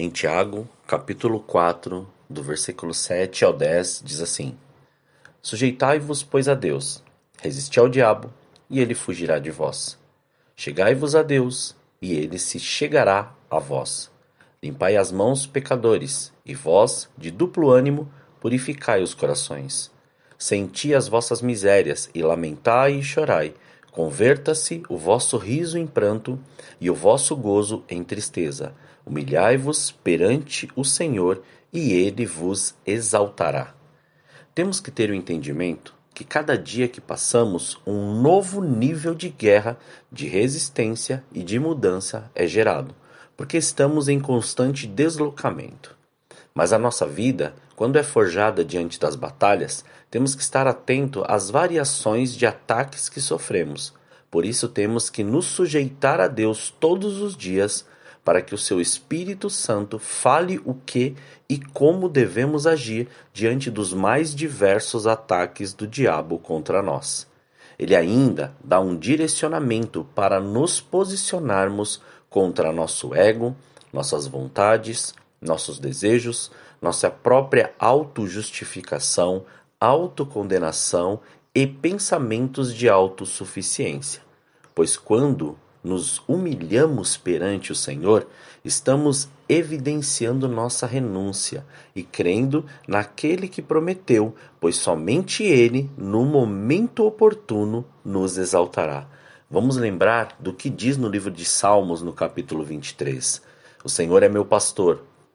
Em Tiago, capítulo 4, do versículo 7 ao 10, diz assim: Sujeitai-vos, pois, a Deus, resisti ao diabo, e ele fugirá de vós. Chegai-vos a Deus, e ele se chegará a vós. Limpai as mãos, pecadores, e vós, de duplo ânimo, purificai os corações. Senti as vossas misérias, e lamentai e chorai. Converta-se o vosso riso em pranto, e o vosso gozo em tristeza Humilhai-vos perante o Senhor, e ele vos exaltará. Temos que ter o entendimento que cada dia que passamos, um novo nível de guerra, de resistência e de mudança é gerado, porque estamos em constante deslocamento. Mas a nossa vida, quando é forjada diante das batalhas, temos que estar atento às variações de ataques que sofremos. Por isso temos que nos sujeitar a Deus todos os dias para que o seu Espírito Santo fale o que e como devemos agir diante dos mais diversos ataques do diabo contra nós. Ele ainda dá um direcionamento para nos posicionarmos contra nosso ego, nossas vontades, nossos desejos, nossa própria autojustificação, autocondenação e pensamentos de autossuficiência. Pois quando nos humilhamos perante o Senhor, estamos evidenciando nossa renúncia e crendo naquele que prometeu, pois somente Ele, no momento oportuno, nos exaltará. Vamos lembrar do que diz no livro de Salmos, no capítulo 23. O Senhor é meu pastor,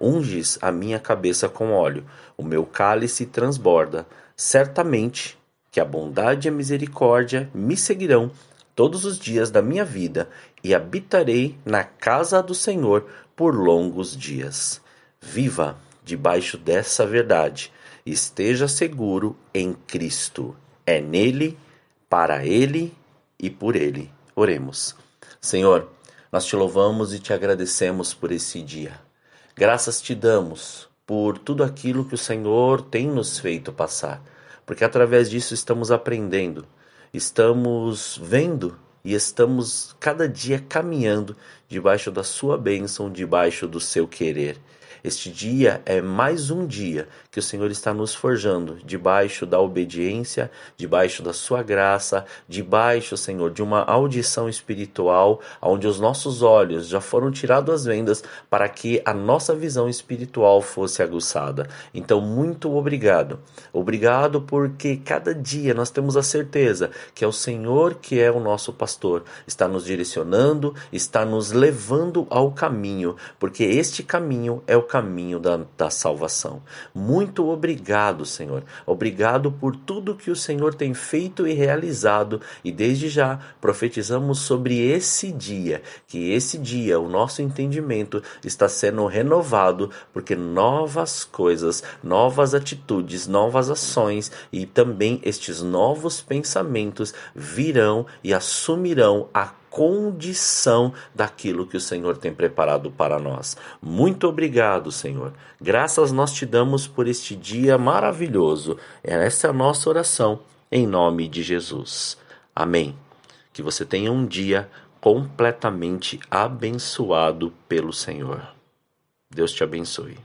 Unges a minha cabeça com óleo, o meu cálice transborda. Certamente que a bondade e a misericórdia me seguirão todos os dias da minha vida e habitarei na casa do Senhor por longos dias. Viva debaixo dessa verdade esteja seguro em Cristo. É nele, para ele e por ele. Oremos. Senhor, nós te louvamos e te agradecemos por esse dia. Graças te damos por tudo aquilo que o Senhor tem nos feito passar, porque através disso estamos aprendendo estamos vendo e estamos cada dia caminhando debaixo da sua bênção, debaixo do seu querer. Este dia é mais um dia que o Senhor está nos forjando debaixo da obediência, debaixo da sua graça, debaixo, Senhor, de uma audição espiritual, onde os nossos olhos já foram tirados as vendas para que a nossa visão espiritual fosse aguçada. Então, muito obrigado. Obrigado porque cada dia nós temos a certeza que é o Senhor que é o nosso pastor, está nos direcionando, está nos levando ao caminho, porque este caminho é o caminho caminho da, da salvação. Muito obrigado, Senhor. Obrigado por tudo que o Senhor tem feito e realizado. E desde já profetizamos sobre esse dia, que esse dia o nosso entendimento está sendo renovado, porque novas coisas, novas atitudes, novas ações e também estes novos pensamentos virão e assumirão a condição daquilo que o Senhor tem preparado para nós. Muito obrigado, Senhor. Graças nós te damos por este dia maravilhoso. Essa é a nossa oração em nome de Jesus. Amém. Que você tenha um dia completamente abençoado pelo Senhor. Deus te abençoe.